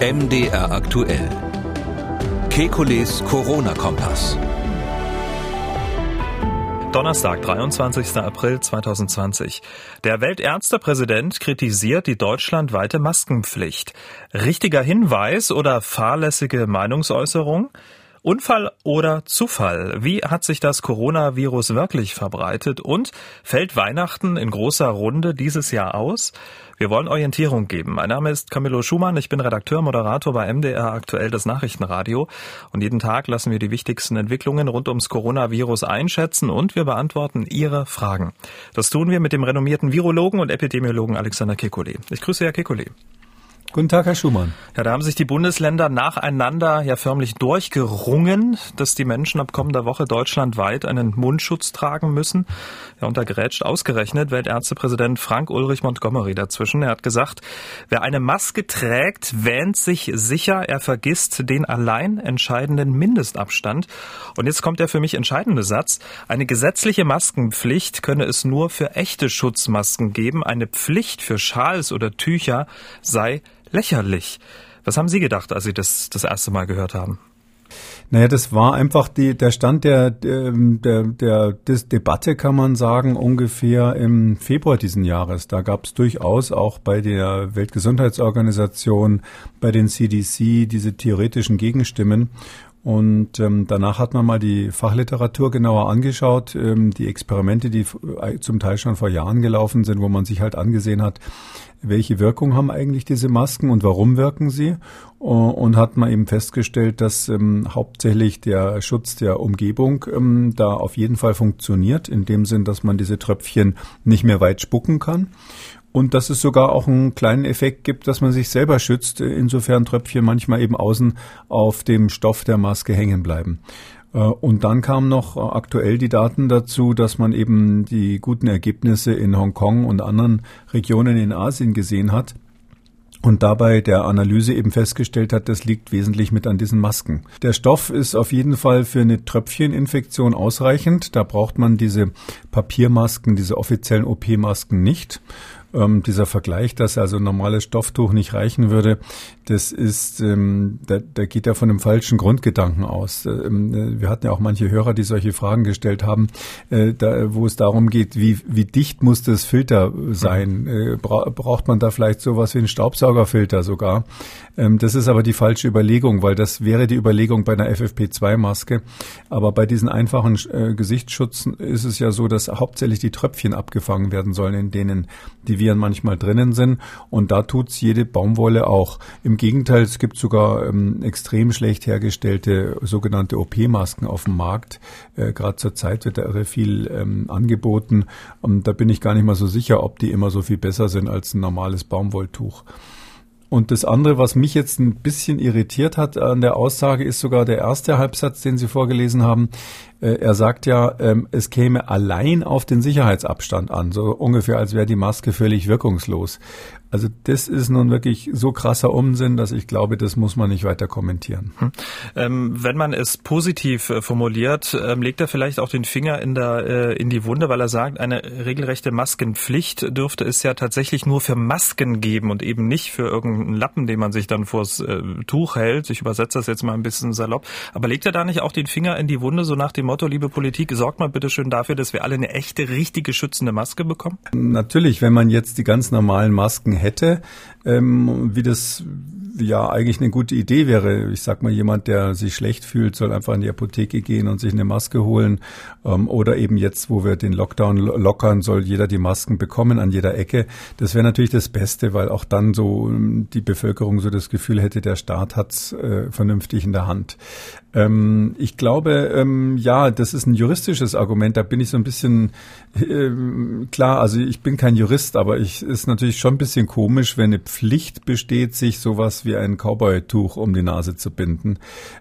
MDR aktuell. Kekules Corona-Kompass. Donnerstag, 23. April 2020. Der Weltärztepräsident kritisiert die deutschlandweite Maskenpflicht. Richtiger Hinweis oder fahrlässige Meinungsäußerung? Unfall oder Zufall? Wie hat sich das Coronavirus wirklich verbreitet? Und fällt Weihnachten in großer Runde dieses Jahr aus? Wir wollen Orientierung geben. Mein Name ist Camillo Schumann. Ich bin Redakteur, Moderator bei MDR aktuell das Nachrichtenradio. Und jeden Tag lassen wir die wichtigsten Entwicklungen rund ums Coronavirus einschätzen und wir beantworten Ihre Fragen. Das tun wir mit dem renommierten Virologen und Epidemiologen Alexander Kekulé. Ich grüße Herr Kekulé. Guten Tag, Herr Schumann. Ja, da haben sich die Bundesländer nacheinander ja förmlich durchgerungen, dass die Menschen ab kommender Woche deutschlandweit einen Mundschutz tragen müssen. Ja, und da gerätscht ausgerechnet Weltärztepräsident Frank Ulrich Montgomery dazwischen. Er hat gesagt, wer eine Maske trägt, wähnt sich sicher, er vergisst den allein entscheidenden Mindestabstand. Und jetzt kommt der für mich entscheidende Satz. Eine gesetzliche Maskenpflicht könne es nur für echte Schutzmasken geben. Eine Pflicht für Schals oder Tücher sei lächerlich. Was haben Sie gedacht, als Sie das das erste Mal gehört haben? Naja, das war einfach die, der Stand der, der, der, der Debatte, kann man sagen, ungefähr im Februar diesen Jahres. Da gab es durchaus auch bei der Weltgesundheitsorganisation, bei den CDC diese theoretischen Gegenstimmen. Und ähm, danach hat man mal die Fachliteratur genauer angeschaut, ähm, die Experimente, die zum Teil schon vor Jahren gelaufen sind, wo man sich halt angesehen hat, welche Wirkung haben eigentlich diese Masken und warum wirken sie? Und hat man eben festgestellt, dass ähm, hauptsächlich der Schutz der Umgebung ähm, da auf jeden Fall funktioniert, in dem Sinn, dass man diese Tröpfchen nicht mehr weit spucken kann. Und dass es sogar auch einen kleinen Effekt gibt, dass man sich selber schützt, insofern Tröpfchen manchmal eben außen auf dem Stoff der Maske hängen bleiben. Äh, und dann kamen noch äh, aktuell die Daten dazu, dass man eben die guten Ergebnisse in Hongkong und anderen Regionen in Asien gesehen hat. Und dabei der Analyse eben festgestellt hat, das liegt wesentlich mit an diesen Masken. Der Stoff ist auf jeden Fall für eine Tröpfcheninfektion ausreichend. Da braucht man diese Papiermasken, diese offiziellen OP-Masken nicht. Ähm, dieser Vergleich, dass also ein normales Stofftuch nicht reichen würde, das ist, ähm, da, da geht ja von einem falschen Grundgedanken aus. Ähm, äh, wir hatten ja auch manche Hörer, die solche Fragen gestellt haben, äh, da, wo es darum geht, wie, wie dicht muss das Filter sein? Äh, bra braucht man da vielleicht sowas wie einen Staubsaugerfilter sogar? Ähm, das ist aber die falsche Überlegung, weil das wäre die Überlegung bei einer FFP2-Maske. Aber bei diesen einfachen äh, Gesichtsschutzen ist es ja so, dass hauptsächlich die Tröpfchen abgefangen werden sollen, in denen die Viren manchmal drinnen sind. Und da tut's jede Baumwolle auch. Im Gegenteil, es gibt sogar ähm, extrem schlecht hergestellte sogenannte OP-Masken auf dem Markt. Äh, Gerade zur Zeit wird da irre viel ähm, angeboten. Und da bin ich gar nicht mal so sicher, ob die immer so viel besser sind als ein normales Baumwolltuch. Und das andere, was mich jetzt ein bisschen irritiert hat an der Aussage, ist sogar der erste Halbsatz, den Sie vorgelesen haben. Äh, er sagt ja, ähm, es käme allein auf den Sicherheitsabstand an, so ungefähr als wäre die Maske völlig wirkungslos. Also das ist nun wirklich so krasser Unsinn, dass ich glaube, das muss man nicht weiter kommentieren. Hm. Ähm, wenn man es positiv äh, formuliert, ähm, legt er vielleicht auch den Finger in, der, äh, in die Wunde, weil er sagt, eine regelrechte Maskenpflicht dürfte es ja tatsächlich nur für Masken geben und eben nicht für irgendeinen Lappen, den man sich dann vors äh, Tuch hält. Ich übersetze das jetzt mal ein bisschen salopp. Aber legt er da nicht auch den Finger in die Wunde, so nach dem Motto, liebe Politik, sorgt mal bitte schön dafür, dass wir alle eine echte, richtige schützende Maske bekommen? Natürlich, wenn man jetzt die ganz normalen Masken hätte, ähm, wie das ja eigentlich eine gute Idee wäre. Ich sag mal, jemand, der sich schlecht fühlt, soll einfach in die Apotheke gehen und sich eine Maske holen. Ähm, oder eben jetzt, wo wir den Lockdown lockern, soll jeder die Masken bekommen an jeder Ecke. Das wäre natürlich das Beste, weil auch dann so ähm, die Bevölkerung so das Gefühl hätte, der Staat hat's äh, vernünftig in der Hand. Ähm, ich glaube, ähm, ja, das ist ein juristisches Argument. Da bin ich so ein bisschen äh, klar. Also ich bin kein Jurist, aber ich ist natürlich schon ein bisschen komisch, wenn eine Pflicht besteht, sich sowas wie ein Cowboy-Tuch um die Nase zu binden,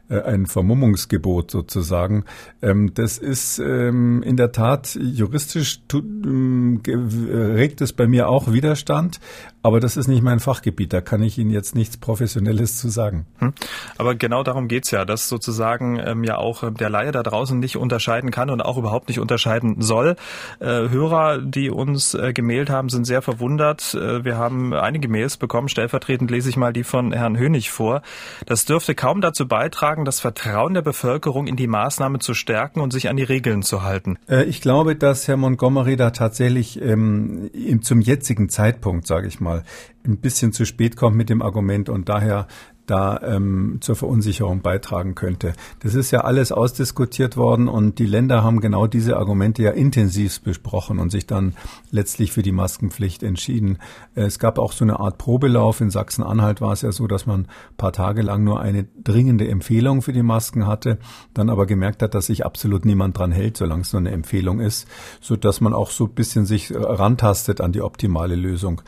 äh, ein Vermummungsgebot sozusagen. Ähm, das ist ähm, in der Tat juristisch ähm, regt es bei mir auch Widerstand, aber das ist nicht mein Fachgebiet. Da kann ich Ihnen jetzt nichts Professionelles zu sagen. Hm. Aber genau darum geht's ja, dass sozusagen ähm, ja auch ähm, der Laie da draußen nicht unterscheiden kann und auch überhaupt nicht unterscheiden soll. Äh, Hörer, die uns äh, gemailt haben, sind sehr verwundert. Äh, wir haben einige Mails bekommen. Stellvertretend lese ich mal die von Herrn Hönig vor. Das dürfte kaum dazu beitragen, das Vertrauen der Bevölkerung in die Maßnahme zu stärken und sich an die Regeln zu halten. Äh, ich glaube, dass Herr Montgomery da tatsächlich ähm, zum jetzigen Zeitpunkt, sage ich mal, ein bisschen zu spät kommt mit dem Argument und daher da ähm, zur Verunsicherung beitragen könnte. Das ist ja alles ausdiskutiert worden und die Länder haben genau diese Argumente ja intensiv besprochen und sich dann letztlich für die Maskenpflicht entschieden. Es gab auch so eine Art Probelauf. In Sachsen-Anhalt war es ja so, dass man paar Tage lang nur eine dringende Empfehlung für die Masken hatte, dann aber gemerkt hat, dass sich absolut niemand dran hält, solange es nur eine Empfehlung ist, so dass man auch so ein bisschen sich rantastet an die optimale Lösung.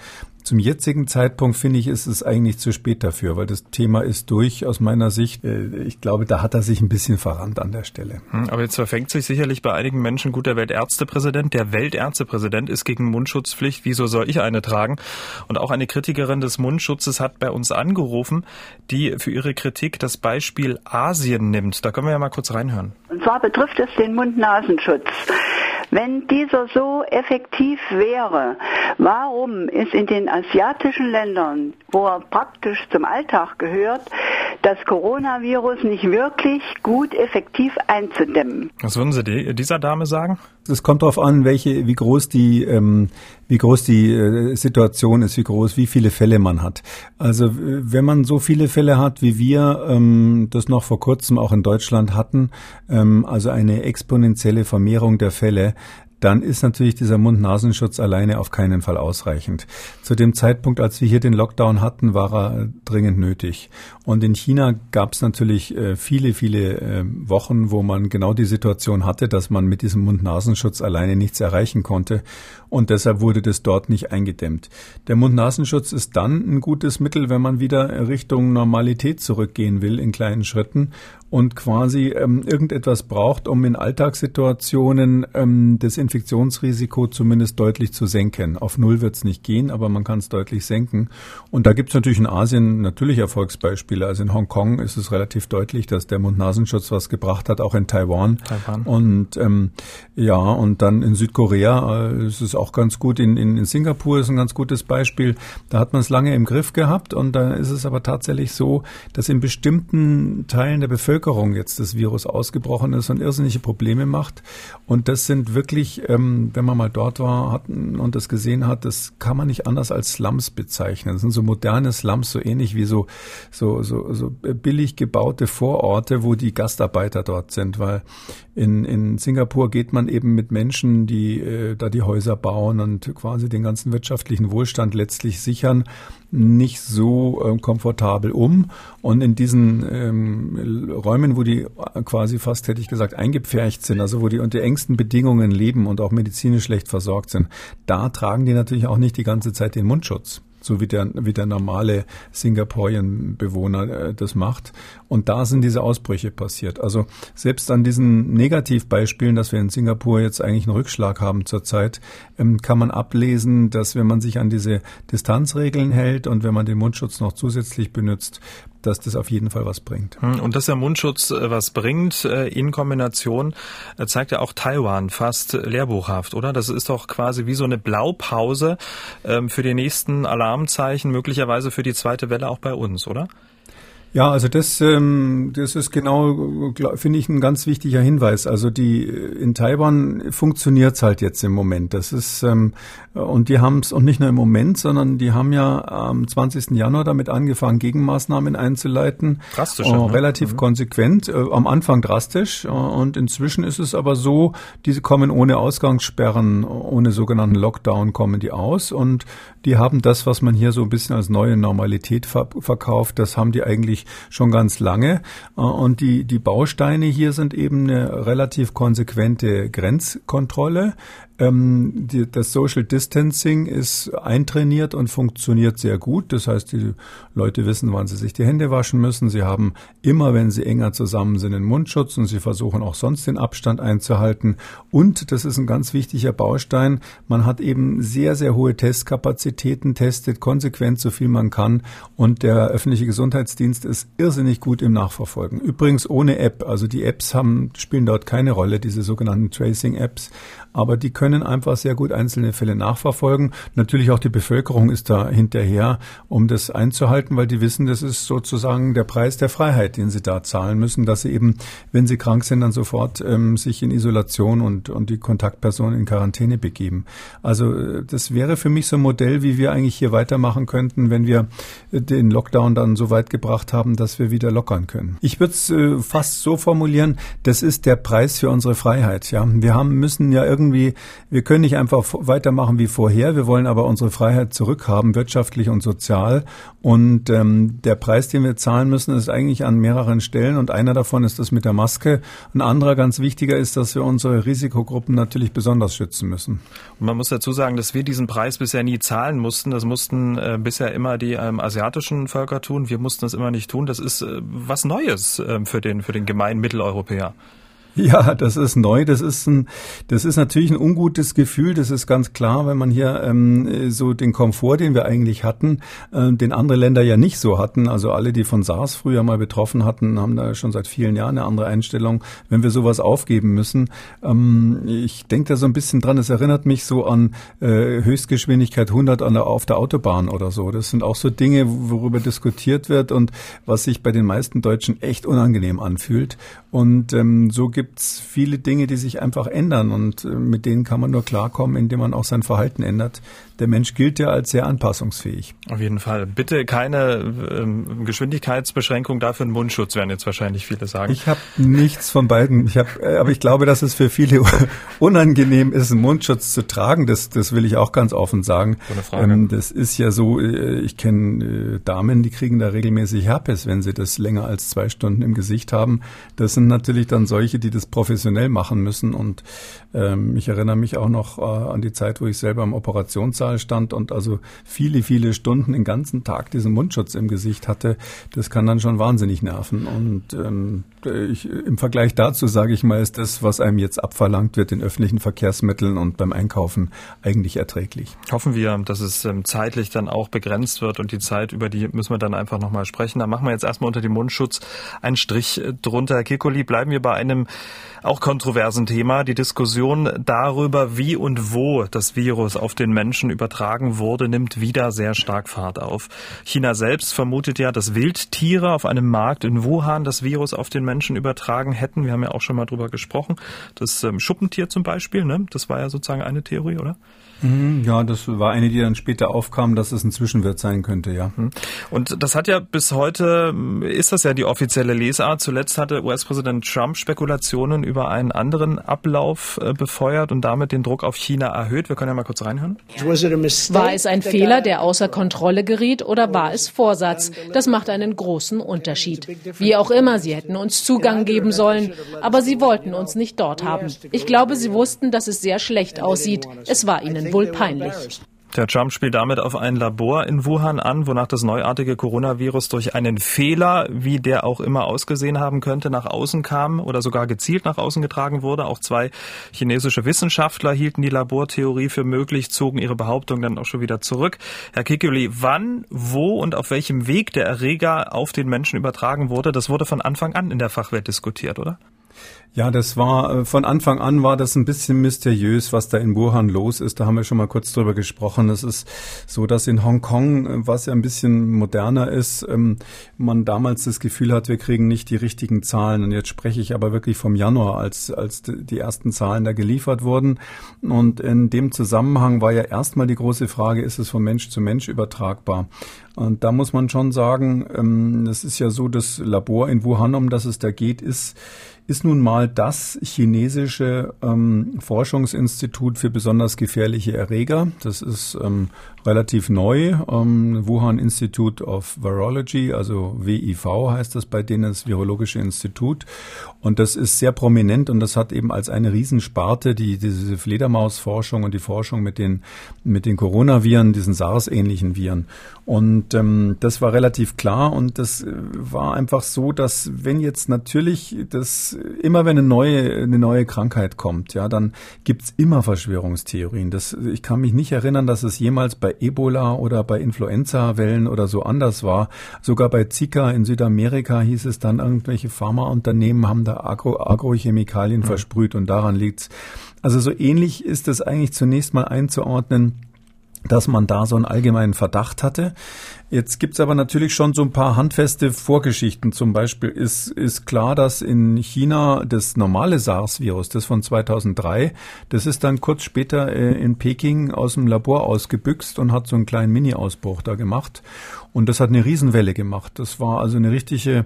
Zum jetzigen Zeitpunkt finde ich, ist es eigentlich zu spät dafür, weil das Thema ist durch aus meiner Sicht. Äh, ich glaube, da hat er sich ein bisschen verrannt an der Stelle. Hm, aber jetzt verfängt sich sicherlich bei einigen Menschen gut der Weltärztepräsident. Der Weltärztepräsident ist gegen Mundschutzpflicht. Wieso soll ich eine tragen? Und auch eine Kritikerin des Mundschutzes hat bei uns angerufen, die für ihre Kritik das Beispiel Asien nimmt. Da können wir ja mal kurz reinhören. Und zwar betrifft es den Mund-Nasenschutz. Wenn dieser so effektiv wäre, warum ist in den asiatischen Ländern, wo er praktisch zum Alltag gehört, das Coronavirus nicht wirklich gut effektiv einzudämmen? Was würden Sie dieser Dame sagen? Es kommt darauf an, welche, wie groß die, ähm, wie groß die äh, Situation ist, wie groß, wie viele Fälle man hat. Also wenn man so viele Fälle hat, wie wir ähm, das noch vor kurzem auch in Deutschland hatten, ähm, also eine exponentielle Vermehrung der Fälle, dann ist natürlich dieser Mund-Nasenschutz alleine auf keinen Fall ausreichend. Zu dem Zeitpunkt, als wir hier den Lockdown hatten, war er dringend nötig. Und in China gab es natürlich äh, viele, viele äh, Wochen, wo man genau die Situation hatte, dass man mit diesem Mund-Nasenschutz alleine nichts erreichen konnte. Und deshalb wurde das dort nicht eingedämmt. Der Mund-Nasenschutz ist dann ein gutes Mittel, wenn man wieder Richtung Normalität zurückgehen will in kleinen Schritten und quasi ähm, irgendetwas braucht, um in Alltagssituationen ähm, das Infektionsrisiko zumindest deutlich zu senken. Auf Null wird es nicht gehen, aber man kann es deutlich senken. Und da gibt es natürlich in Asien natürlich Erfolgsbeispiele. Also in Hongkong ist es relativ deutlich, dass der Mund-Nasenschutz was gebracht hat, auch in Taiwan. Taiwan. Und ähm, ja, und dann in Südkorea äh, ist es auch ganz gut. In, in, in Singapur ist ein ganz gutes Beispiel. Da hat man es lange im Griff gehabt und da ist es aber tatsächlich so, dass in bestimmten Teilen der Bevölkerung jetzt das Virus ausgebrochen ist und irrsinnige Probleme macht. Und das sind wirklich, ähm, wenn man mal dort war hatten und das gesehen hat, das kann man nicht anders als Slums bezeichnen. Das sind so moderne Slums, so ähnlich wie so, so, so, so billig gebaute Vororte, wo die Gastarbeiter dort sind, weil in, in Singapur geht man eben mit Menschen, die äh, da die Häuser bauen und quasi den ganzen wirtschaftlichen Wohlstand letztlich sichern nicht so äh, komfortabel um. Und in diesen ähm, Räumen, wo die quasi fast, hätte ich gesagt, eingepfercht sind, also wo die unter engsten Bedingungen leben und auch medizinisch schlecht versorgt sind, da tragen die natürlich auch nicht die ganze Zeit den Mundschutz so wie der, wie der normale Singaporien-Bewohner äh, das macht. Und da sind diese Ausbrüche passiert. Also selbst an diesen Negativbeispielen, dass wir in Singapur jetzt eigentlich einen Rückschlag haben zurzeit, ähm, kann man ablesen, dass wenn man sich an diese Distanzregeln hält und wenn man den Mundschutz noch zusätzlich benutzt, dass das auf jeden Fall was bringt. Hm, und dass der Mundschutz äh, was bringt äh, in Kombination, zeigt ja auch Taiwan fast lehrbuchhaft, oder? Das ist doch quasi wie so eine Blaupause ähm, für die nächsten Alarmzeichen, möglicherweise für die zweite Welle auch bei uns, oder? Ja, also das, ähm, das ist genau, finde ich, ein ganz wichtiger Hinweis. Also die in Taiwan funktioniert's halt jetzt im Moment. Das ist ähm, und die haben es und nicht nur im Moment, sondern die haben ja am 20. Januar damit angefangen, Gegenmaßnahmen einzuleiten. Drastisch. Äh, ne? relativ mhm. konsequent. Äh, am Anfang drastisch äh, und inzwischen ist es aber so, diese kommen ohne Ausgangssperren, ohne sogenannten Lockdown kommen die aus und die haben das, was man hier so ein bisschen als neue Normalität verkauft, das haben die eigentlich schon ganz lange. Äh, und die, die Bausteine hier sind eben eine relativ konsequente Grenzkontrolle, Ähm, die, das Social Distancing ist eintrainiert und funktioniert sehr gut. Das heißt, die Leute wissen, wann sie sich die Hände waschen müssen. Sie haben immer, wenn sie enger zusammen sind, einen Mundschutz und sie versuchen auch sonst den Abstand einzuhalten. Und das ist ein ganz wichtiger Baustein. Man hat eben sehr, sehr hohe Testkapazitäten, testet konsequent so viel man kann und der öffentliche Gesundheitsdienst ist irrsinnig gut im Nachverfolgen. Übrigens ohne App. Also die Apps haben, spielen dort keine Rolle, diese sogenannten Tracing-Apps aber die können einfach sehr gut einzelne Fälle nachverfolgen. Natürlich auch die Bevölkerung ist da hinterher, um das einzuhalten, weil die wissen, das ist sozusagen der Preis der Freiheit, den sie da zahlen müssen, dass sie eben, wenn sie krank sind, dann sofort ähm, sich in Isolation und, und die Kontaktperson in Quarantäne begeben. Also äh, das wäre für mich so ein Modell, wie wir eigentlich hier weitermachen könnten, wenn wir äh, den Lockdown dann so weit gebracht haben, dass wir wieder lockern können. Ich würde es äh, fast so formulieren, das ist der Preis für unsere Freiheit. Ja, wir haben müssen ja irgendwie, wir können nicht einfach weitermachen wie vorher, wir wollen aber unsere Freiheit zurückhaben, wirtschaftlich und sozial. Und ähm, der Preis, den wir zahlen müssen, ist eigentlich an mehreren Stellen und einer davon ist das mit der Maske. Ein anderer ganz wichtiger ist, dass wir unsere Risikogruppen natürlich besonders schützen müssen. Und man muss dazu sagen, dass wir diesen Preis bisher nie zahlen mussten. Das mussten äh, bisher immer die ähm, asiatischen Völker tun. Wir mussten das immer nicht tun. Das ist äh, was Neues äh, für den, für den gemeinen Mitteleuropäer. Ja, das ist neu. Das ist ein, das ist natürlich ein ungutes Gefühl. Das ist ganz klar, wenn man hier ähm, so den Komfort, den wir eigentlich hatten, äh, den andere Länder ja nicht so hatten. Also alle, die von SARS früher mal betroffen hatten, haben da schon seit vielen Jahren eine andere Einstellung. Wenn wir sowas aufgeben müssen, ähm, ich denke da so ein bisschen dran. Es erinnert mich so an äh, Höchstgeschwindigkeit 100 an der, auf der Autobahn oder so. Das sind auch so Dinge, worüber diskutiert wird und was sich bei den meisten Deutschen echt unangenehm anfühlt. Und ähm, so gibt es viele Dinge, die sich einfach ändern und äh, mit denen kann man nur klarkommen, indem man auch sein Verhalten ändert der Mensch gilt ja als sehr anpassungsfähig. Auf jeden Fall. Bitte keine ähm, Geschwindigkeitsbeschränkung, dafür einen Mundschutz, werden jetzt wahrscheinlich viele sagen. Ich habe nichts von beiden. Ich hab, äh, aber ich glaube, dass es für viele unangenehm ist, einen Mundschutz zu tragen. Das, das will ich auch ganz offen sagen. Ähm, das ist ja so, äh, ich kenne äh, Damen, die kriegen da regelmäßig Herpes, wenn sie das länger als zwei Stunden im Gesicht haben. Das sind natürlich dann solche, die das professionell machen müssen. Und ähm, ich erinnere mich auch noch äh, an die Zeit, wo ich selber im Operationssaal Hörsaal stand und also viele, viele Stunden den ganzen Tag diesen Mundschutz im Gesicht hatte, das kann dann schon wahnsinnig nerven. Und ähm, ich, im Vergleich dazu, sage ich mal, ist das, was einem jetzt abverlangt wird in öffentlichen Verkehrsmitteln und beim Einkaufen eigentlich erträglich. Hoffen wir, dass es ähm, zeitlich dann auch begrenzt wird und die Zeit, über die müssen wir dann einfach nochmal sprechen. Da machen wir jetzt erstmal unter dem Mundschutz einen Strich äh, drunter. Herr Kikoli, bleiben wir bei einem auch kontroversen Thema, die Diskussion darüber, wie und wo das Virus auf den Menschen übertragen wurde, nimmt wieder sehr stark Fahrt auf. China selbst vermutet ja, dass Wildtiere auf einem Markt in Wuhan das Virus auf den Menschen übertragen hätten. Wir haben ja auch schon mal drüber gesprochen. Das ähm, Schuppentier zum Beispiel, ne? das war ja sozusagen eine Theorie, oder? Mhm, ja, das war eine, die dann später aufkam, dass es ein Zwischenwirt sein könnte, ja. Mhm. Und das hat ja bis heute, ist das ja die offizielle Lesart. Zuletzt hatte US-Präsident Trump Spekulationen über einen anderen Ablauf äh, befeuert und damit den Druck auf China erhöht. Wir können ja mal kurz reinhören. War es ein Fehler, der außer Kontrolle geriet oder war es Vorsatz? Das macht einen großen Unterschied. Wie auch immer, sie hätten uns Zugang geben sollen, aber sie wollten uns nicht dort haben. Ich glaube, sie wussten, dass es sehr schlecht aussieht. Es war ihnen wohl peinlich. Der Trump spielt damit auf ein Labor in Wuhan an, wonach das neuartige Coronavirus durch einen Fehler, wie der auch immer ausgesehen haben könnte, nach außen kam oder sogar gezielt nach außen getragen wurde. Auch zwei chinesische Wissenschaftler hielten die Labortheorie für möglich, zogen ihre Behauptung dann auch schon wieder zurück. Herr Kikuli, wann, wo und auf welchem Weg der Erreger auf den Menschen übertragen wurde, das wurde von Anfang an in der Fachwelt diskutiert, oder? Ja, das war äh, von Anfang an war das ein bisschen mysteriös, was da in Wuhan los ist. Da haben wir schon mal kurz drüber gesprochen. Es ist so, dass in Hongkong, äh, was ja ein bisschen moderner ist, ähm, man damals das Gefühl hat, wir kriegen nicht die richtigen Zahlen. Und jetzt spreche ich aber wirklich vom Januar, als, als die ersten Zahlen da geliefert wurden. Und in dem Zusammenhang war ja erstmal die große Frage, ist es von Mensch zu Mensch übertragbar? Und da muss man schon sagen, ähm, es ist ja so, das Labor in Wuhan, um das es da geht, ist ist nun mal das chinesische ähm, Forschungsinstitut für besonders gefährliche Erreger. Das ist ähm, relativ neu. Ähm, Wuhan Institute of Virology, also WIV heißt das bei denen, das Virologische Institut. Und das ist sehr prominent und das hat eben als eine Riesensparte die, diese Fledermausforschung und die Forschung mit den, mit den Coronaviren, diesen SARS-ähnlichen Viren. Und ähm, das war relativ klar und das äh, war einfach so, dass wenn jetzt natürlich das immer wenn eine neue eine neue Krankheit kommt, ja, dann gibt's immer Verschwörungstheorien. Das, ich kann mich nicht erinnern, dass es jemals bei Ebola oder bei Influenza-Wellen oder so anders war. Sogar bei Zika in Südamerika hieß es dann, irgendwelche Pharmaunternehmen haben da Agro Agrochemikalien mhm. versprüht und daran liegt's. Also so ähnlich ist es eigentlich zunächst mal einzuordnen dass man da so einen allgemeinen Verdacht hatte. Jetzt gibt's aber natürlich schon so ein paar handfeste Vorgeschichten. Zum Beispiel ist, ist klar, dass in China das normale SARS-Virus, das von 2003, das ist dann kurz später äh, in Peking aus dem Labor ausgebüxt und hat so einen kleinen Mini-Ausbruch da gemacht. Und das hat eine Riesenwelle gemacht. Das war also eine richtige,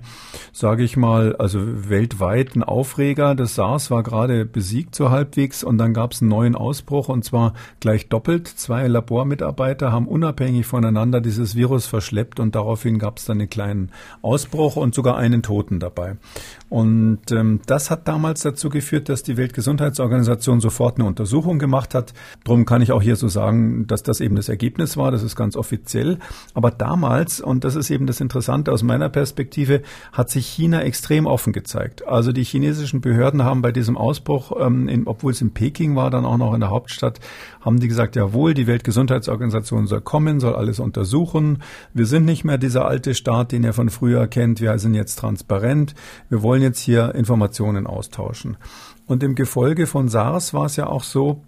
sage ich mal, also weltweit ein Aufreger. Das SARS war gerade besiegt so halbwegs und dann gab es einen neuen Ausbruch und zwar gleich doppelt. Zwei Labormitarbeiter haben unabhängig voneinander dieses Virus verschleppt und daraufhin gab es dann einen kleinen Ausbruch und sogar einen Toten dabei. Und ähm, das hat damals dazu geführt, dass die Weltgesundheitsorganisation sofort eine Untersuchung gemacht hat. Darum kann ich auch hier so sagen, dass das eben das Ergebnis war. Das ist ganz offiziell. Aber damals, und das ist eben das Interessante aus meiner Perspektive, hat sich China extrem offen gezeigt. Also die chinesischen Behörden haben bei diesem Ausbruch, ähm, in, obwohl es in Peking war, dann auch noch in der Hauptstadt, haben die gesagt, jawohl, die Weltgesundheitsorganisation soll kommen, soll alles untersuchen. Wir sind nicht mehr dieser alte Staat, den ihr von früher kennt. Wir sind jetzt transparent. Wir wollen jetzt hier Informationen austauschen. Und im Gefolge von SARS war es ja auch so,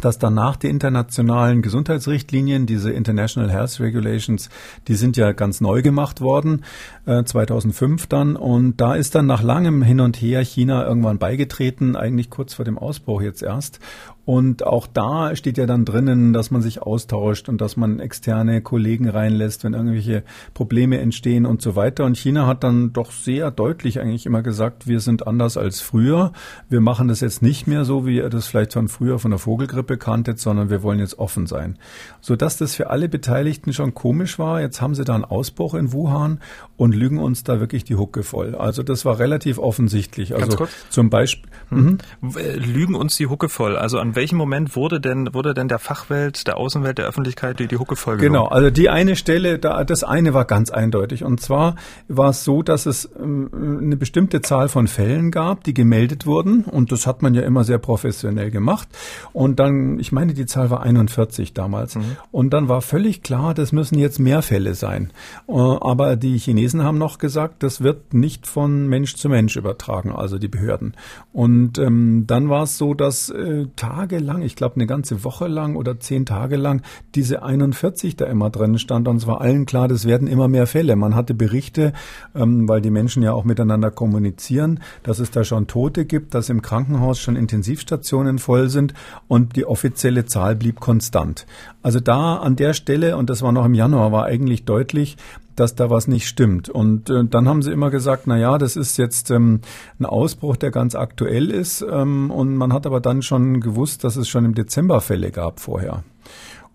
dass danach die internationalen Gesundheitsrichtlinien, diese International Health Regulations, die sind ja ganz neu gemacht worden, äh, 2005 dann. Und da ist dann nach langem Hin und Her China irgendwann beigetreten, eigentlich kurz vor dem Ausbruch jetzt erst. Und auch da steht ja dann drinnen, dass man sich austauscht und dass man externe Kollegen reinlässt, wenn irgendwelche Probleme entstehen und so weiter. Und China hat dann doch sehr deutlich eigentlich immer gesagt, wir sind anders als früher. Wir machen das jetzt nicht mehr so, wie ihr das vielleicht von früher von der Vogelgrippe kanntet, sondern wir wollen jetzt offen sein. Sodass das für alle Beteiligten schon komisch war. Jetzt haben sie da einen Ausbruch in Wuhan und lügen uns da wirklich die Hucke voll. Also das war relativ offensichtlich. Also zum Beispiel. Hm. Mhm. Lügen uns die Hucke voll. Also an welchem Moment wurde denn, wurde denn der Fachwelt, der Außenwelt, der Öffentlichkeit die, die Hucke vollgenommen? Genau, also die eine Stelle, da, das eine war ganz eindeutig. Und zwar war es so, dass es ähm, eine bestimmte Zahl von Fällen gab, die gemeldet wurden. Und das hat man ja immer sehr professionell gemacht. Und dann, ich meine, die Zahl war 41 damals. Mhm. Und dann war völlig klar, das müssen jetzt mehr Fälle sein. Äh, aber die Chinesen haben noch gesagt, das wird nicht von Mensch zu Mensch übertragen, also die Behörden. Und ähm, dann war es so, dass äh, Tage tagelang, ich glaube eine ganze Woche lang oder zehn Tage lang, diese 41 da immer drin stand. Und es war allen klar, das werden immer mehr Fälle. Man hatte Berichte, ähm, weil die Menschen ja auch miteinander kommunizieren, dass es da schon Tote gibt, dass im Krankenhaus schon Intensivstationen voll sind und die offizielle Zahl blieb konstant. Also da an der Stelle, und das war noch im Januar, war eigentlich deutlich, dass da was nicht stimmt. Und äh, dann haben sie immer gesagt, na ja, das ist jetzt ähm, ein Ausbruch, der ganz aktuell ist. Ähm, und man hat aber dann schon gewusst, dass es schon im Dezember Fälle gab vorher.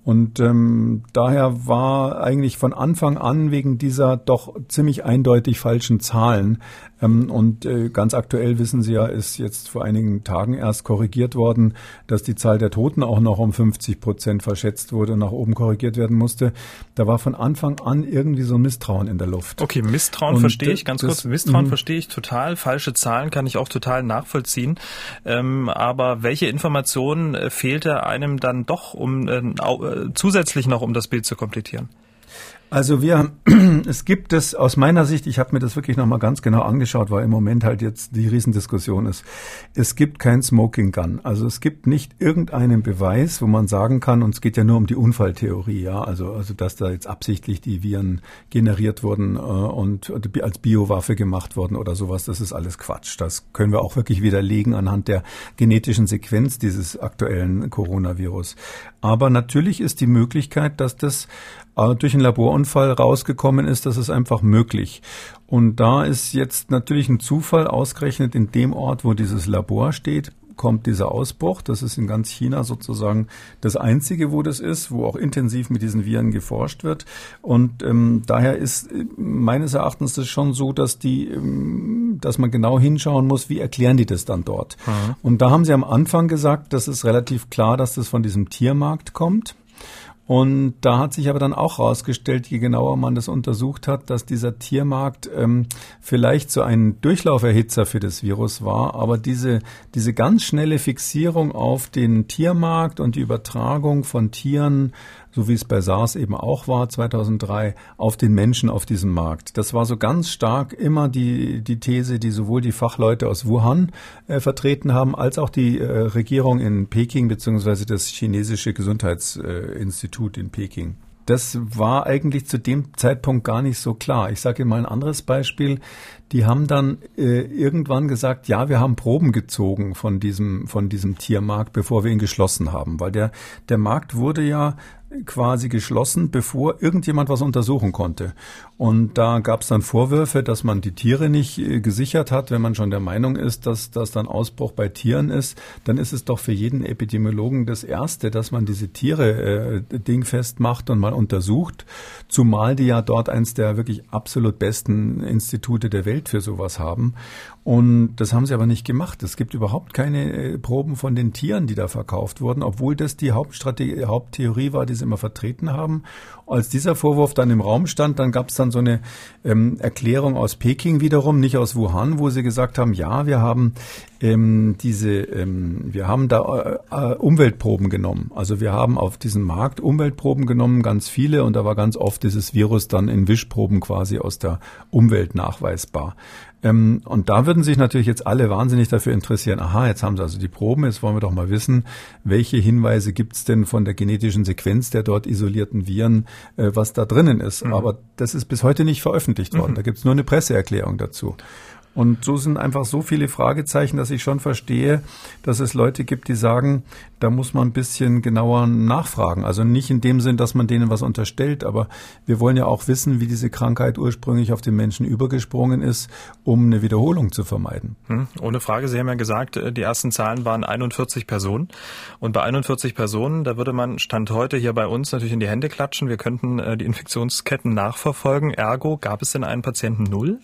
Und ähm, daher war eigentlich von Anfang an wegen dieser doch ziemlich eindeutig falschen Zahlen ähm, und äh, ganz aktuell wissen Sie ja, ist jetzt vor einigen Tagen erst korrigiert worden, dass die Zahl der Toten auch noch um 50 Prozent verschätzt wurde und nach oben korrigiert werden musste. Da war von Anfang an irgendwie so ein Misstrauen in der Luft. Okay, Misstrauen und verstehe ich ganz das, kurz. Misstrauen mhm. verstehe ich total. Falsche Zahlen kann ich auch total nachvollziehen. Ähm, aber welche Informationen äh, fehlte einem dann doch, um äh, äh zusätzlich noch um das Bild zu komplettieren? Also wir, es gibt es aus meiner Sicht, ich habe mir das wirklich nochmal ganz genau angeschaut, weil im Moment halt jetzt die Riesendiskussion ist. Es gibt kein Smoking Gun. Also es gibt nicht irgendeinen Beweis, wo man sagen kann, und es geht ja nur um die Unfalltheorie, ja, also, also dass da jetzt absichtlich die Viren generiert wurden äh, und als Biowaffe gemacht wurden oder sowas, das ist alles Quatsch. Das können wir auch wirklich widerlegen anhand der genetischen Sequenz dieses aktuellen Coronavirus. Aber natürlich ist die Möglichkeit, dass das durch ein Labor Tieranfall rausgekommen ist, das ist einfach möglich. Und da ist jetzt natürlich ein Zufall ausgerechnet in dem Ort, wo dieses Labor steht, kommt dieser Ausbruch. Das ist in ganz China sozusagen das einzige, wo das ist, wo auch intensiv mit diesen Viren geforscht wird. Und ähm, daher ist äh, meines Erachtens das schon so, dass die, ähm, dass man genau hinschauen muss, wie erklären die das dann dort. Mhm. Und da haben sie am Anfang gesagt, das ist relativ klar, dass das von diesem Tiermarkt kommt. Und da hat sich aber dann auch herausgestellt, je genauer man das untersucht hat, dass dieser Tiermarkt ähm, vielleicht so ein Durchlauferhitzer für das Virus war, aber diese, diese ganz schnelle Fixierung auf den Tiermarkt und die Übertragung von Tieren so wie es bei SARS eben auch war 2003, auf den Menschen auf diesem Markt. Das war so ganz stark immer die, die These, die sowohl die Fachleute aus Wuhan äh, vertreten haben, als auch die äh, Regierung in Peking beziehungsweise das chinesische Gesundheitsinstitut in Peking. Das war eigentlich zu dem Zeitpunkt gar nicht so klar. Ich sage Ihnen mal ein anderes Beispiel. Die haben dann äh, irgendwann gesagt, ja, wir haben Proben gezogen von diesem von diesem Tiermarkt, bevor wir ihn geschlossen haben, weil der der Markt wurde ja quasi geschlossen, bevor irgendjemand was untersuchen konnte. Und da gab es dann Vorwürfe, dass man die Tiere nicht äh, gesichert hat. Wenn man schon der Meinung ist, dass das dann Ausbruch bei Tieren ist, dann ist es doch für jeden Epidemiologen das Erste, dass man diese Tiere äh, dingfest macht und mal untersucht. Zumal die ja dort eins der wirklich absolut besten Institute der Welt für sowas haben. Und das haben sie aber nicht gemacht. Es gibt überhaupt keine äh, Proben von den Tieren, die da verkauft wurden, obwohl das die Hauptstrategie, Haupttheorie war, die sie immer vertreten haben. Als dieser Vorwurf dann im Raum stand, dann gab es dann so eine ähm, Erklärung aus Peking wiederum, nicht aus Wuhan, wo sie gesagt haben, ja, wir haben ähm, diese, ähm, wir haben da äh, äh, Umweltproben genommen. Also wir haben auf diesem Markt Umweltproben genommen, ganz viele, und da war ganz oft dieses Virus dann in Wischproben quasi aus der Umwelt nachweisbar. Ähm, und da würden sich natürlich jetzt alle wahnsinnig dafür interessieren, aha, jetzt haben sie also die Proben, jetzt wollen wir doch mal wissen, welche Hinweise gibt es denn von der genetischen Sequenz der dort isolierten Viren, äh, was da drinnen ist. Mhm. Aber das ist bis heute nicht veröffentlicht worden. Mhm. Da gibt es nur eine Presseerklärung dazu. Und so sind einfach so viele Fragezeichen, dass ich schon verstehe, dass es Leute gibt, die sagen, da muss man ein bisschen genauer nachfragen. Also nicht in dem Sinn, dass man denen was unterstellt, aber wir wollen ja auch wissen, wie diese Krankheit ursprünglich auf den Menschen übergesprungen ist, um eine Wiederholung zu vermeiden. Hm, ohne Frage. Sie haben ja gesagt, äh, die ersten Zahlen waren 41 Personen. Und bei 41 Personen, da würde man Stand heute hier bei uns natürlich in die Hände klatschen. Wir könnten äh, die Infektionsketten nachverfolgen. Ergo, gab es denn einen Patienten Null?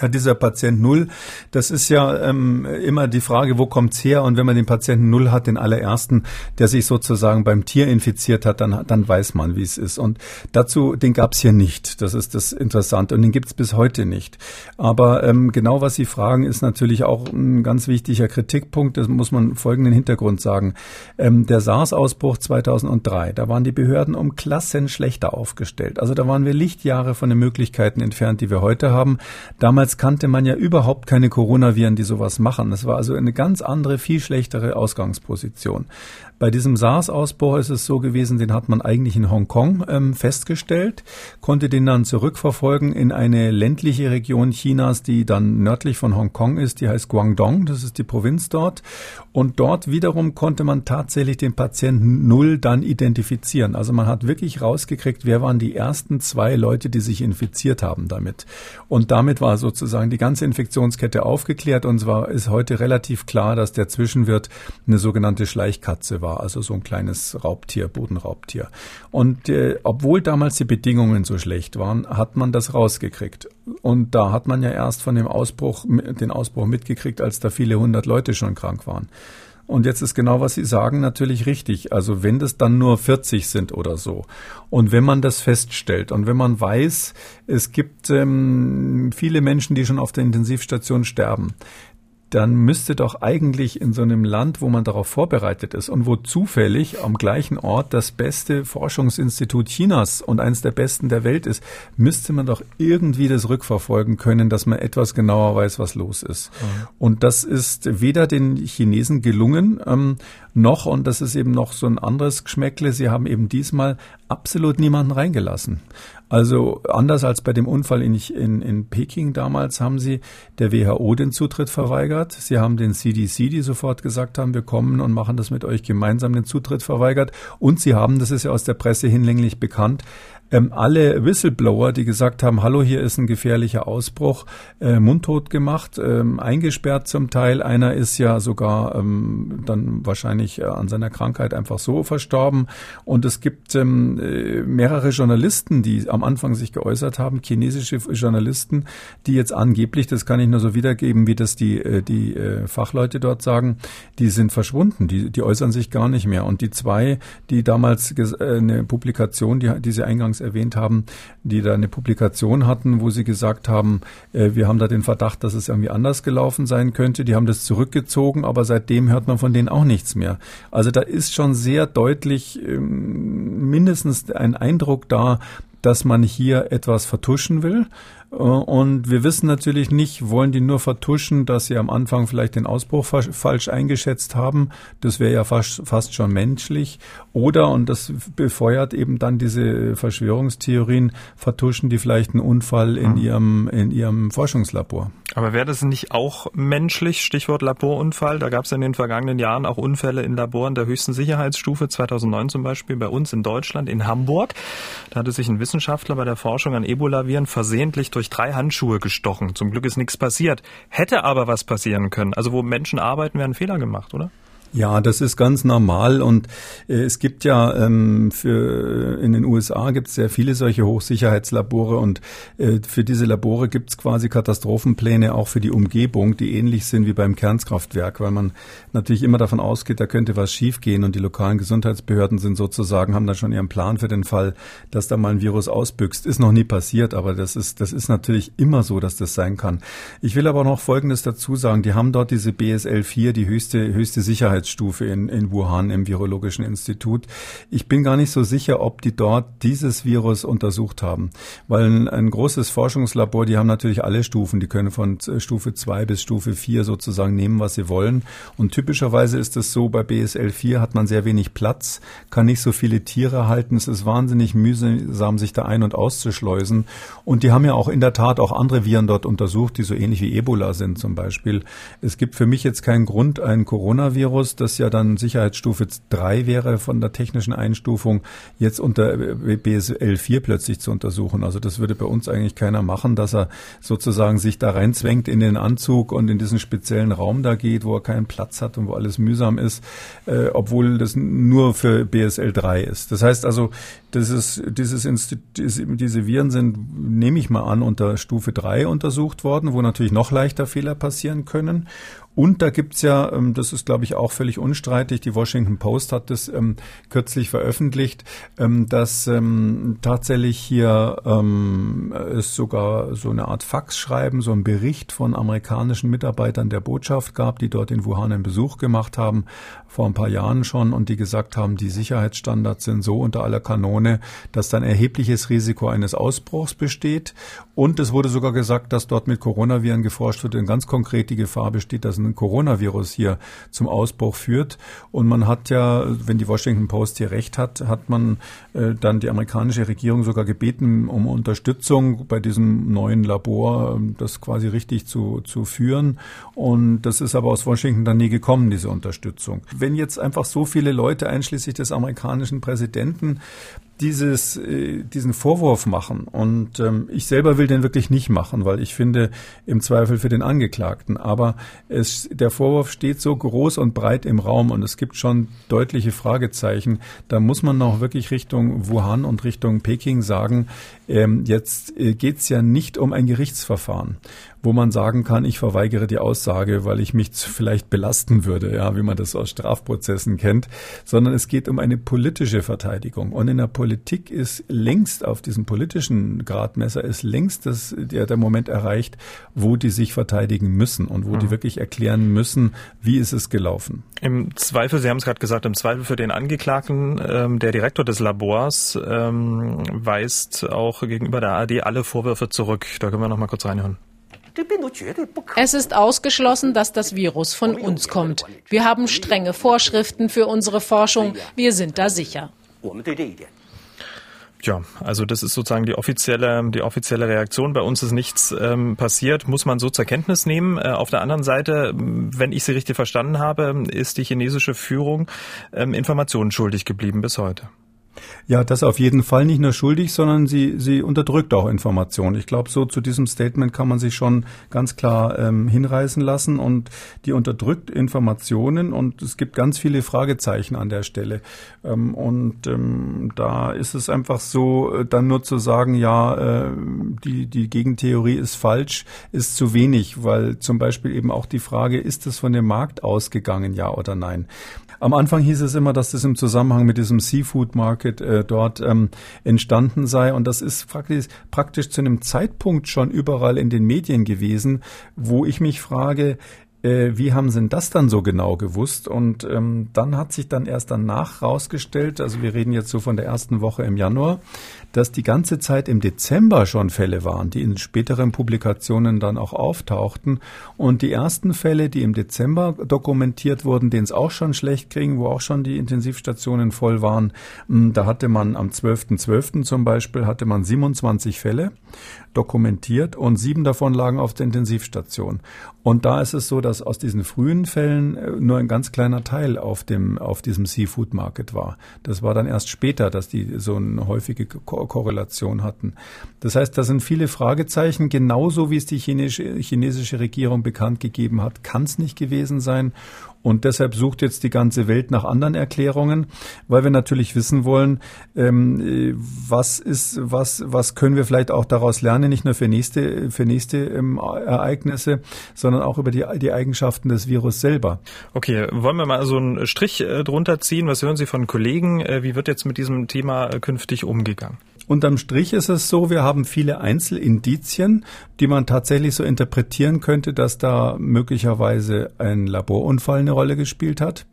Ja, dieser Patient Null, das ist ja ähm, immer die Frage, wo kommt's her? Und wenn man den Patienten Null hat, den allerersten, der sich sozusagen beim Tier infiziert hat, dann, dann weiß man, wie es ist. Und dazu, den gab's hier nicht. Das ist das Interessante. Und den gibt's bis heute nicht. Aber ähm, genau was Sie fragen, ist natürlich auch ein ganz wichtiger Kritikpunkt. Das muss man folgenden Hintergrund sagen. Ähm, der SARS-Ausbruch 2003, da waren die Behörden um Klassen schlechter aufgestellt. Also da waren wir Lichtjahre von den Möglichkeiten entfernt, die wir heute haben. Damals Damals kannte man ja überhaupt keine Coronaviren, die sowas machen. Das war also eine ganz andere, viel schlechtere Ausgangsposition. Bei diesem SARS-Ausbruch ist es so gewesen, den hat man eigentlich in Hongkong ähm, festgestellt, konnte den dann zurückverfolgen in eine ländliche Region Chinas, die dann nördlich von Hongkong ist, die heißt Guangdong, das ist die Provinz dort. Und dort wiederum konnte man tatsächlich den Patienten Null dann identifizieren. Also man hat wirklich rausgekriegt, wer waren die ersten zwei Leute, die sich infiziert haben damit. Und damit war sozusagen die ganze Infektionskette aufgeklärt und zwar ist heute relativ klar, dass der Zwischenwirt eine sogenannte Schleichkatze war war, also so ein kleines Raubtier, Bodenraubtier. Und äh, obwohl damals die Bedingungen so schlecht waren, hat man das rausgekriegt. Und da hat man ja erst von dem Ausbruch, den Ausbruch mitgekriegt, als da viele hundert Leute schon krank waren. Und jetzt ist genau, was Sie sagen, natürlich richtig. Also wenn das dann nur 40 sind oder so. Und wenn man das feststellt und wenn man weiß, es gibt ähm, viele Menschen, die schon auf der Intensivstation sterben, dann müsste doch eigentlich in so einem Land, wo man darauf vorbereitet ist und wo zufällig am gleichen Ort das beste Forschungsinstitut Chinas und eines der besten der Welt ist, müsste man doch irgendwie das rückverfolgen können, dass man etwas genauer weiß, was los ist. Mhm. Und das ist weder den Chinesen gelungen, ähm, noch, und das ist eben noch so ein anderes Geschmäckle, sie haben eben diesmal absolut niemanden reingelassen. Also anders als bei dem Unfall in, in, in Peking damals haben sie der WHO den Zutritt verweigert. Sie haben den CDC, die sofort gesagt haben, wir kommen und machen das mit euch gemeinsam, den Zutritt verweigert. Und sie haben, das ist ja aus der Presse hinlänglich bekannt, ähm, alle Whistleblower, die gesagt haben, hallo, hier ist ein gefährlicher Ausbruch, äh, mundtot gemacht, ähm, eingesperrt zum Teil. Einer ist ja sogar ähm, dann wahrscheinlich äh, an seiner Krankheit einfach so verstorben. Und es gibt ähm, äh, mehrere Journalisten, die am Anfang sich geäußert haben, chinesische Journalisten, die jetzt angeblich, das kann ich nur so wiedergeben, wie das die, äh, die äh, Fachleute dort sagen, die sind verschwunden, die, die äußern sich gar nicht mehr. Und die zwei, die damals äh, eine Publikation, die, die Sie eingangs erwähnt haben, die da eine Publikation hatten, wo sie gesagt haben, äh, wir haben da den Verdacht, dass es irgendwie anders gelaufen sein könnte. Die haben das zurückgezogen, aber seitdem hört man von denen auch nichts mehr. Also da ist schon sehr deutlich ähm, mindestens ein Eindruck da, dass man hier etwas vertuschen will. Äh, und wir wissen natürlich nicht, wollen die nur vertuschen, dass sie am Anfang vielleicht den Ausbruch falsch eingeschätzt haben. Das wäre ja fast, fast schon menschlich. Oder, und das befeuert eben dann diese Verschwörungstheorien, vertuschen die vielleicht einen Unfall in, mhm. ihrem, in ihrem Forschungslabor. Aber wäre das nicht auch menschlich? Stichwort Laborunfall. Da gab es in den vergangenen Jahren auch Unfälle in Laboren der höchsten Sicherheitsstufe, 2009 zum Beispiel bei uns in Deutschland, in Hamburg. Da hatte sich ein Wissenschaftler bei der Forschung an Ebola-Viren versehentlich durch drei Handschuhe gestochen. Zum Glück ist nichts passiert. Hätte aber was passieren können. Also wo Menschen arbeiten, werden Fehler gemacht, oder? Ja, das ist ganz normal und äh, es gibt ja ähm, für in den USA gibt es sehr viele solche Hochsicherheitslabore und äh, für diese Labore gibt es quasi Katastrophenpläne auch für die Umgebung, die ähnlich sind wie beim Kernkraftwerk, weil man natürlich immer davon ausgeht, da könnte was schiefgehen und die lokalen Gesundheitsbehörden sind sozusagen haben da schon ihren Plan für den Fall, dass da mal ein Virus ausbüchst. Ist noch nie passiert, aber das ist das ist natürlich immer so, dass das sein kann. Ich will aber noch Folgendes dazu sagen: Die haben dort diese BSL 4, die höchste höchste Sicherheit Sicherheitsstufe in, in Wuhan im Virologischen Institut. Ich bin gar nicht so sicher, ob die dort dieses Virus untersucht haben, weil ein, ein großes Forschungslabor, die haben natürlich alle Stufen, die können von Stufe 2 bis Stufe 4 sozusagen nehmen, was sie wollen. Und typischerweise ist es so, bei BSL 4 hat man sehr wenig Platz, kann nicht so viele Tiere halten. Es ist wahnsinnig mühsam, sich da ein- und auszuschleusen. Und die haben ja auch in der Tat auch andere Viren dort untersucht, die so ähnlich wie Ebola sind zum Beispiel. Es gibt für mich jetzt keinen Grund, ein Coronavirus das ja dann Sicherheitsstufe 3 wäre von der technischen Einstufung, jetzt unter BSL 4 plötzlich zu untersuchen. Also das würde bei uns eigentlich keiner machen, dass er sozusagen sich da reinzwängt in den Anzug und in diesen speziellen Raum da geht, wo er keinen Platz hat und wo alles mühsam ist, äh, obwohl das nur für BSL 3 ist. Das heißt also, das ist, dieses diese Viren sind, nehme ich mal an, unter Stufe 3 untersucht worden, wo natürlich noch leichter Fehler passieren können. Und da gibt's ja, ähm, das ist glaube ich auch völlig unstreitig, die Washington Post hat das ähm, kürzlich veröffentlicht, ähm, dass ähm, tatsächlich hier ähm, es sogar so eine Art Faxschreiben, so ein Bericht von amerikanischen Mitarbeitern der Botschaft gab, die dort in Wuhan einen Besuch gemacht haben, vor ein paar Jahren schon, und die gesagt haben, die Sicherheitsstandards sind so unter aller Kanone, dass dann erhebliches Risiko eines Ausbruchs besteht. Und es wurde sogar gesagt, dass dort mit Coronaviren geforscht wird, und ganz konkret die Gefahr besteht, dass ein Coronavirus hier zum Ausbruch führt. Und man hat ja, wenn die Washington Post hier recht hat, hat man äh, dann die amerikanische Regierung sogar gebeten um Unterstützung bei diesem neuen Labor, äh, das quasi richtig zu, zu führen. Und das ist aber aus Washington dann nie gekommen, diese Unterstützung. Wenn jetzt einfach so viele Leute, einschließlich des amerikanischen Präsidenten, dieses, äh, diesen Vorwurf machen. Und ähm, ich selber will den wirklich nicht machen, weil ich finde, im Zweifel für den Angeklagten. Aber es, der Vorwurf steht so groß und breit im Raum und es gibt schon deutliche Fragezeichen. Da muss man noch wirklich Richtung Wuhan und Richtung Peking sagen, ähm, jetzt äh, geht es ja nicht um ein Gerichtsverfahren wo man sagen kann, ich verweigere die Aussage, weil ich mich vielleicht belasten würde, ja, wie man das aus Strafprozessen kennt, sondern es geht um eine politische Verteidigung. Und in der Politik ist längst auf diesem politischen Gradmesser ist längst das, der, der Moment erreicht, wo die sich verteidigen müssen und wo mhm. die wirklich erklären müssen, wie ist es gelaufen. Im Zweifel, Sie haben es gerade gesagt, im Zweifel für den Angeklagten, ähm, der Direktor des Labors ähm, weist auch gegenüber der ARD alle Vorwürfe zurück. Da können wir noch mal kurz reinhören. Es ist ausgeschlossen, dass das Virus von uns kommt. Wir haben strenge Vorschriften für unsere Forschung. Wir sind da sicher. Ja, also das ist sozusagen die offizielle, die offizielle Reaktion. Bei uns ist nichts ähm, passiert, muss man so zur Kenntnis nehmen. Äh, auf der anderen Seite, wenn ich Sie richtig verstanden habe, ist die chinesische Führung ähm, Informationen schuldig geblieben bis heute. Ja, das auf jeden Fall nicht nur schuldig, sondern sie, sie unterdrückt auch Informationen. Ich glaube, so zu diesem Statement kann man sich schon ganz klar ähm, hinreißen lassen und die unterdrückt Informationen und es gibt ganz viele Fragezeichen an der Stelle. Ähm, und ähm, da ist es einfach so, äh, dann nur zu sagen, ja, äh, die, die Gegentheorie ist falsch, ist zu wenig, weil zum Beispiel eben auch die Frage, ist es von dem Markt ausgegangen, ja oder nein? Am Anfang hieß es immer, dass das im Zusammenhang mit diesem Seafood Market äh, dort ähm, entstanden sei. Und das ist praktisch, praktisch zu einem Zeitpunkt schon überall in den Medien gewesen, wo ich mich frage, äh, wie haben Sie denn das dann so genau gewusst? Und ähm, dann hat sich dann erst danach rausgestellt, also wir reden jetzt so von der ersten Woche im Januar, dass die ganze Zeit im Dezember schon Fälle waren, die in späteren Publikationen dann auch auftauchten. Und die ersten Fälle, die im Dezember dokumentiert wurden, denen es auch schon schlecht ging, wo auch schon die Intensivstationen voll waren, hm, da hatte man am 12.12. .12. zum Beispiel, hatte man 27 Fälle dokumentiert und sieben davon lagen auf der Intensivstation. Und da ist es so, dass aus diesen frühen Fällen äh, nur ein ganz kleiner Teil auf dem, auf diesem Seafood Market war. Das war dann erst später, dass die so eine häufige Ko Korrelation hatten. Das heißt, da sind viele Fragezeichen. Genauso wie es die chinesische, chinesische Regierung bekannt gegeben hat, kann es nicht gewesen sein. Und deshalb sucht jetzt die ganze Welt nach anderen Erklärungen, weil wir natürlich wissen wollen, ähm, was ist, was, was können wir vielleicht auch daraus lernen, nicht nur für nächste, für nächste ähm, Ereignisse, sondern auch über die, die Eigenschaften des Virus selber. Okay, wollen wir mal so einen Strich äh, drunter ziehen? Was hören Sie von Kollegen? Äh, wie wird jetzt mit diesem Thema äh, künftig umgegangen? Unterm Strich ist es so, wir haben viele Einzelindizien, die man tatsächlich so interpretieren könnte, dass da möglicherweise ein Laborunfall eine Rolle gespielt hat.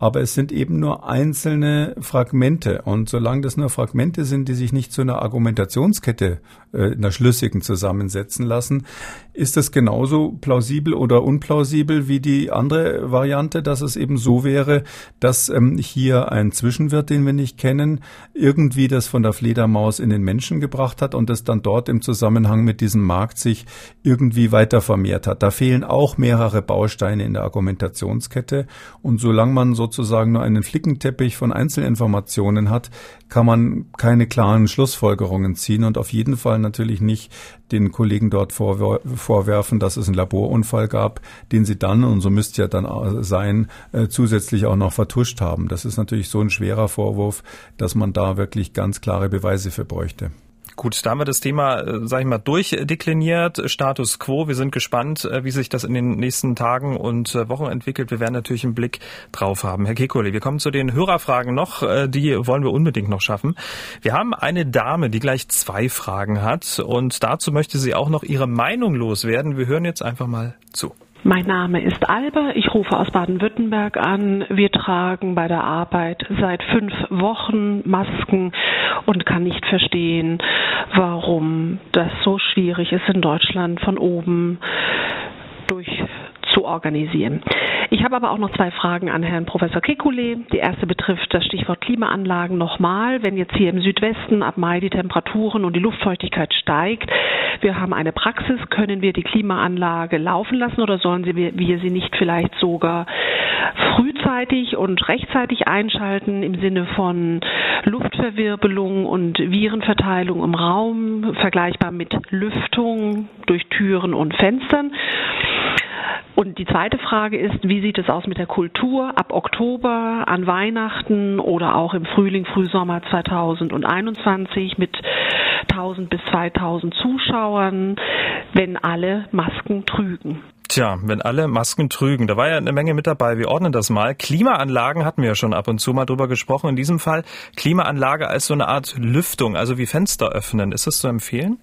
Aber es sind eben nur einzelne Fragmente. Und solange das nur Fragmente sind, die sich nicht zu einer Argumentationskette, äh, einer schlüssigen zusammensetzen lassen, ist es genauso plausibel oder unplausibel wie die andere Variante, dass es eben so wäre, dass ähm, hier ein Zwischenwirt, den wir nicht kennen, irgendwie das von der Fledermaus in den Menschen gebracht hat und es dann dort im Zusammenhang mit diesem Markt sich irgendwie weiter vermehrt hat. Da fehlen auch mehrere Bausteine in der Argumentationskette. Und solange man sozusagen nur einen Flickenteppich von Einzelinformationen hat, kann man keine klaren Schlussfolgerungen ziehen und auf jeden Fall natürlich nicht den Kollegen dort vorwerfen, dass es einen Laborunfall gab, den sie dann, und so müsste ja dann sein, äh, zusätzlich auch noch vertuscht haben. Das ist natürlich so ein schwerer Vorwurf, dass man da wirklich ganz klare Beweise für bräuchte. Gut, da haben wir das Thema, äh, sage ich mal, durchdekliniert. Status quo. Wir sind gespannt, äh, wie sich das in den nächsten Tagen und äh, Wochen entwickelt. Wir werden natürlich einen Blick drauf haben. Herr Kekulé, wir kommen zu den Hörerfragen noch. Die wollen wir unbedingt noch schaffen. Wir haben eine Dame, die gleich zwei Fragen hat und dazu möchte sie auch noch ihre Meinung loswerden. Wir hören jetzt einfach mal zu. Mein Name ist Alba, ich rufe aus Baden-Württemberg an. Wir tragen bei der Arbeit seit fünf Wochen Masken und kann nicht verstehen, warum das so schwierig ist in Deutschland von oben durch zu organisieren. Ich habe aber auch noch zwei Fragen an Herrn Professor Kekulé. Die erste betrifft das Stichwort Klimaanlagen nochmal. Wenn jetzt hier im Südwesten ab Mai die Temperaturen und die Luftfeuchtigkeit steigt, wir haben eine Praxis, können wir die Klimaanlage laufen lassen oder sollen wir sie nicht vielleicht sogar frühzeitig und rechtzeitig einschalten im Sinne von Luftverwirbelung und Virenverteilung im Raum, vergleichbar mit Lüftung durch Türen und Fenstern? Und die zweite Frage ist, wie sieht es aus mit der Kultur ab Oktober an Weihnachten oder auch im Frühling, Frühsommer 2021 mit 1000 bis 2000 Zuschauern, wenn alle Masken trügen? Tja, wenn alle Masken trügen, da war ja eine Menge mit dabei. Wir ordnen das mal. Klimaanlagen hatten wir ja schon ab und zu mal drüber gesprochen. In diesem Fall Klimaanlage als so eine Art Lüftung, also wie Fenster öffnen. Ist das zu empfehlen?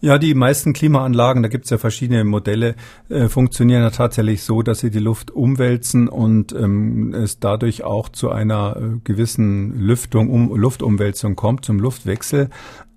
Ja, die meisten Klimaanlagen, da gibt es ja verschiedene Modelle, äh, funktionieren ja tatsächlich so, dass sie die Luft umwälzen und ähm, es dadurch auch zu einer äh, gewissen Lüftung, um, Luftumwälzung kommt, zum Luftwechsel.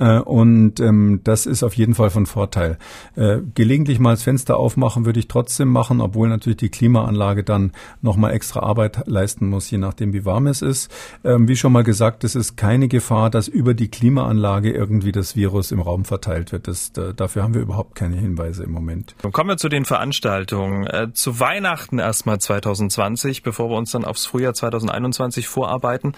Äh, und ähm, das ist auf jeden Fall von Vorteil. Äh, gelegentlich mal das Fenster aufmachen würde ich trotzdem machen, obwohl natürlich die Klimaanlage dann nochmal extra Arbeit leisten muss, je nachdem wie warm es ist. Ähm, wie schon mal gesagt, es ist keine Gefahr, dass über die Klimaanlage irgendwie das Virus im Raum verteilt wird. Das ist, äh, dafür haben wir überhaupt keine Hinweise im Moment. Kommen wir zu den Veranstaltungen. Äh, zu Weihnachten erstmal 2020, bevor wir uns dann aufs Frühjahr 2021 vorarbeiten.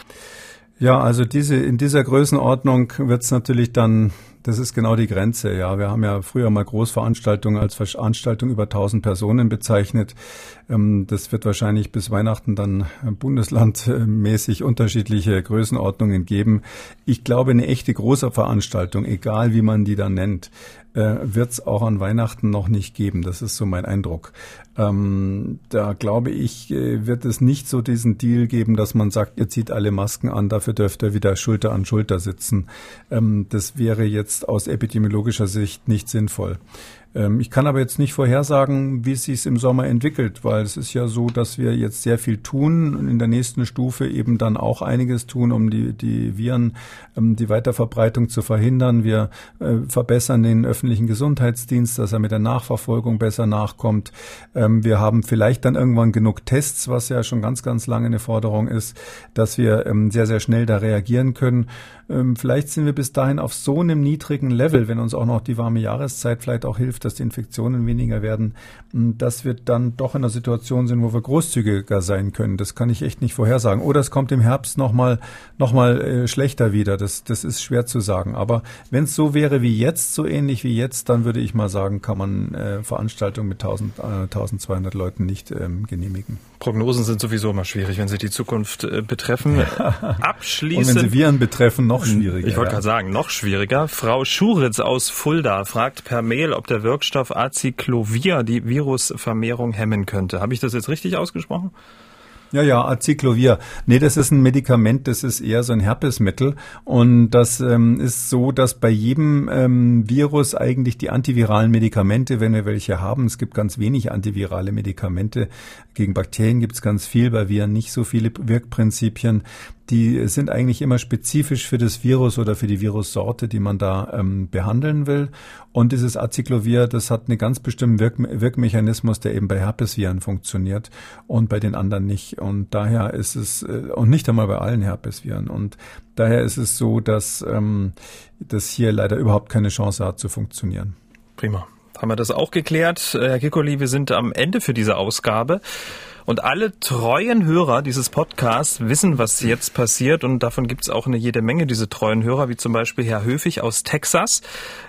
Ja, also diese, in dieser Größenordnung wird es natürlich dann das ist genau die Grenze. Ja, wir haben ja früher mal Großveranstaltungen als Veranstaltung über 1000 Personen bezeichnet. Ähm, das wird wahrscheinlich bis Weihnachten dann bundeslandmäßig unterschiedliche Größenordnungen geben. Ich glaube, eine echte große Veranstaltung, egal wie man die dann nennt, äh, wird es auch an Weihnachten noch nicht geben. Das ist so mein Eindruck. Ähm, da glaube ich, äh, wird es nicht so diesen Deal geben, dass man sagt, ihr zieht alle Masken an, dafür dürft ihr wieder Schulter an Schulter sitzen. Ähm, das wäre jetzt aus epidemiologischer Sicht nicht sinnvoll. Ähm, ich kann aber jetzt nicht vorhersagen, wie es sich im Sommer entwickelt, weil es ist ja so, dass wir jetzt sehr viel tun und in der nächsten Stufe eben dann auch einiges tun, um die, die Viren, ähm, die Weiterverbreitung zu verhindern. Wir äh, verbessern den öffentlichen Gesundheitsdienst, dass er mit der Nachverfolgung besser nachkommt. Ähm, wir haben vielleicht dann irgendwann genug Tests, was ja schon ganz, ganz lange eine Forderung ist, dass wir sehr, sehr schnell da reagieren können. Vielleicht sind wir bis dahin auf so einem niedrigen Level, wenn uns auch noch die warme Jahreszeit vielleicht auch hilft, dass die Infektionen weniger werden, dass wir dann doch in einer Situation sind, wo wir großzügiger sein können. Das kann ich echt nicht vorhersagen. Oder es kommt im Herbst nochmal noch mal, äh, schlechter wieder. Das, das ist schwer zu sagen. Aber wenn es so wäre wie jetzt, so ähnlich wie jetzt, dann würde ich mal sagen, kann man äh, Veranstaltungen mit 1000, äh, 1200 Leuten nicht ähm, genehmigen. Prognosen sind sowieso immer schwierig, wenn sie die Zukunft äh, betreffen. Abschließend. Und wenn sie Viren betreffen, noch schwieriger. Ich wollte gerade sagen, noch schwieriger. Frau Schuritz aus Fulda fragt per Mail, ob der Wirkstoff Acyclovir die Virusvermehrung hemmen könnte. Habe ich das jetzt richtig ausgesprochen? Ja, ja, Acyclovir. Nee, das ist ein Medikament, das ist eher so ein Herpesmittel. Und das ähm, ist so, dass bei jedem ähm, Virus eigentlich die antiviralen Medikamente, wenn wir welche haben, es gibt ganz wenig antivirale Medikamente. Gegen Bakterien gibt es ganz viel, bei Viren nicht so viele Wirkprinzipien die sind eigentlich immer spezifisch für das Virus oder für die Virussorte, die man da ähm, behandeln will. Und dieses Acyclovir, das hat einen ganz bestimmten Wirk Wirkmechanismus, der eben bei Herpesviren funktioniert und bei den anderen nicht. Und daher ist es, äh, und nicht einmal bei allen Herpesviren. Und daher ist es so, dass ähm, das hier leider überhaupt keine Chance hat zu funktionieren. Prima. Haben wir das auch geklärt. Herr Kikoli, wir sind am Ende für diese Ausgabe. Und alle treuen Hörer dieses Podcasts wissen, was jetzt passiert. Und davon gibt es auch eine jede Menge, diese treuen Hörer, wie zum Beispiel Herr Höfig aus Texas.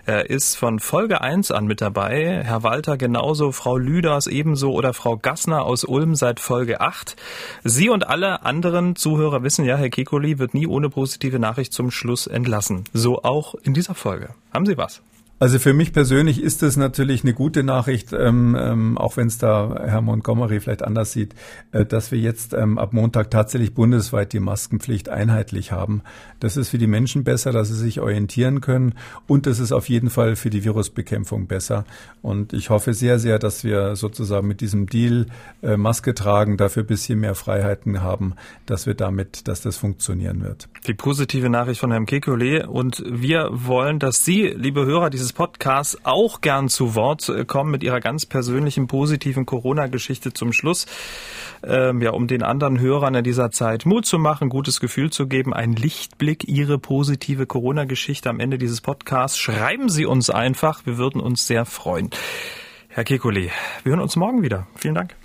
Er ist von Folge 1 an mit dabei. Herr Walter genauso, Frau Lüders ebenso oder Frau Gassner aus Ulm seit Folge 8. Sie und alle anderen Zuhörer wissen ja, Herr Kekoli wird nie ohne positive Nachricht zum Schluss entlassen. So auch in dieser Folge. Haben Sie was? Also für mich persönlich ist es natürlich eine gute Nachricht, ähm, ähm, auch wenn es da Herr Montgomery vielleicht anders sieht, äh, dass wir jetzt ähm, ab Montag tatsächlich bundesweit die Maskenpflicht einheitlich haben. Das ist für die Menschen besser, dass sie sich orientieren können und das ist auf jeden Fall für die Virusbekämpfung besser. Und ich hoffe sehr, sehr, dass wir sozusagen mit diesem Deal äh, Maske tragen, dafür ein bisschen mehr Freiheiten haben, dass wir damit, dass das funktionieren wird. Die positive Nachricht von Herrn Kekulé und wir wollen, dass Sie, liebe Hörer, diese dieses Podcasts auch gern zu Wort äh, kommen mit ihrer ganz persönlichen positiven Corona-Geschichte zum Schluss. Ähm, ja, um den anderen Hörern in dieser Zeit Mut zu machen, gutes Gefühl zu geben, ein Lichtblick, Ihre positive Corona-Geschichte am Ende dieses Podcasts. Schreiben Sie uns einfach, wir würden uns sehr freuen. Herr Kekulé, wir hören uns morgen wieder. Vielen Dank.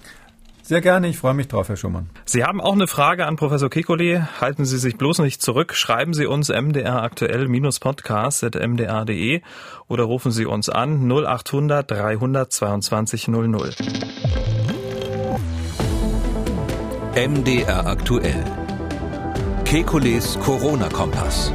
Sehr gerne, ich freue mich drauf, Herr Schumann. Sie haben auch eine Frage an Professor Kekulé. Halten Sie sich bloß nicht zurück. Schreiben Sie uns mdr aktuell-podcast.mdr.de oder rufen Sie uns an 0800 322 00. MDR aktuell. Kekules Corona-Kompass.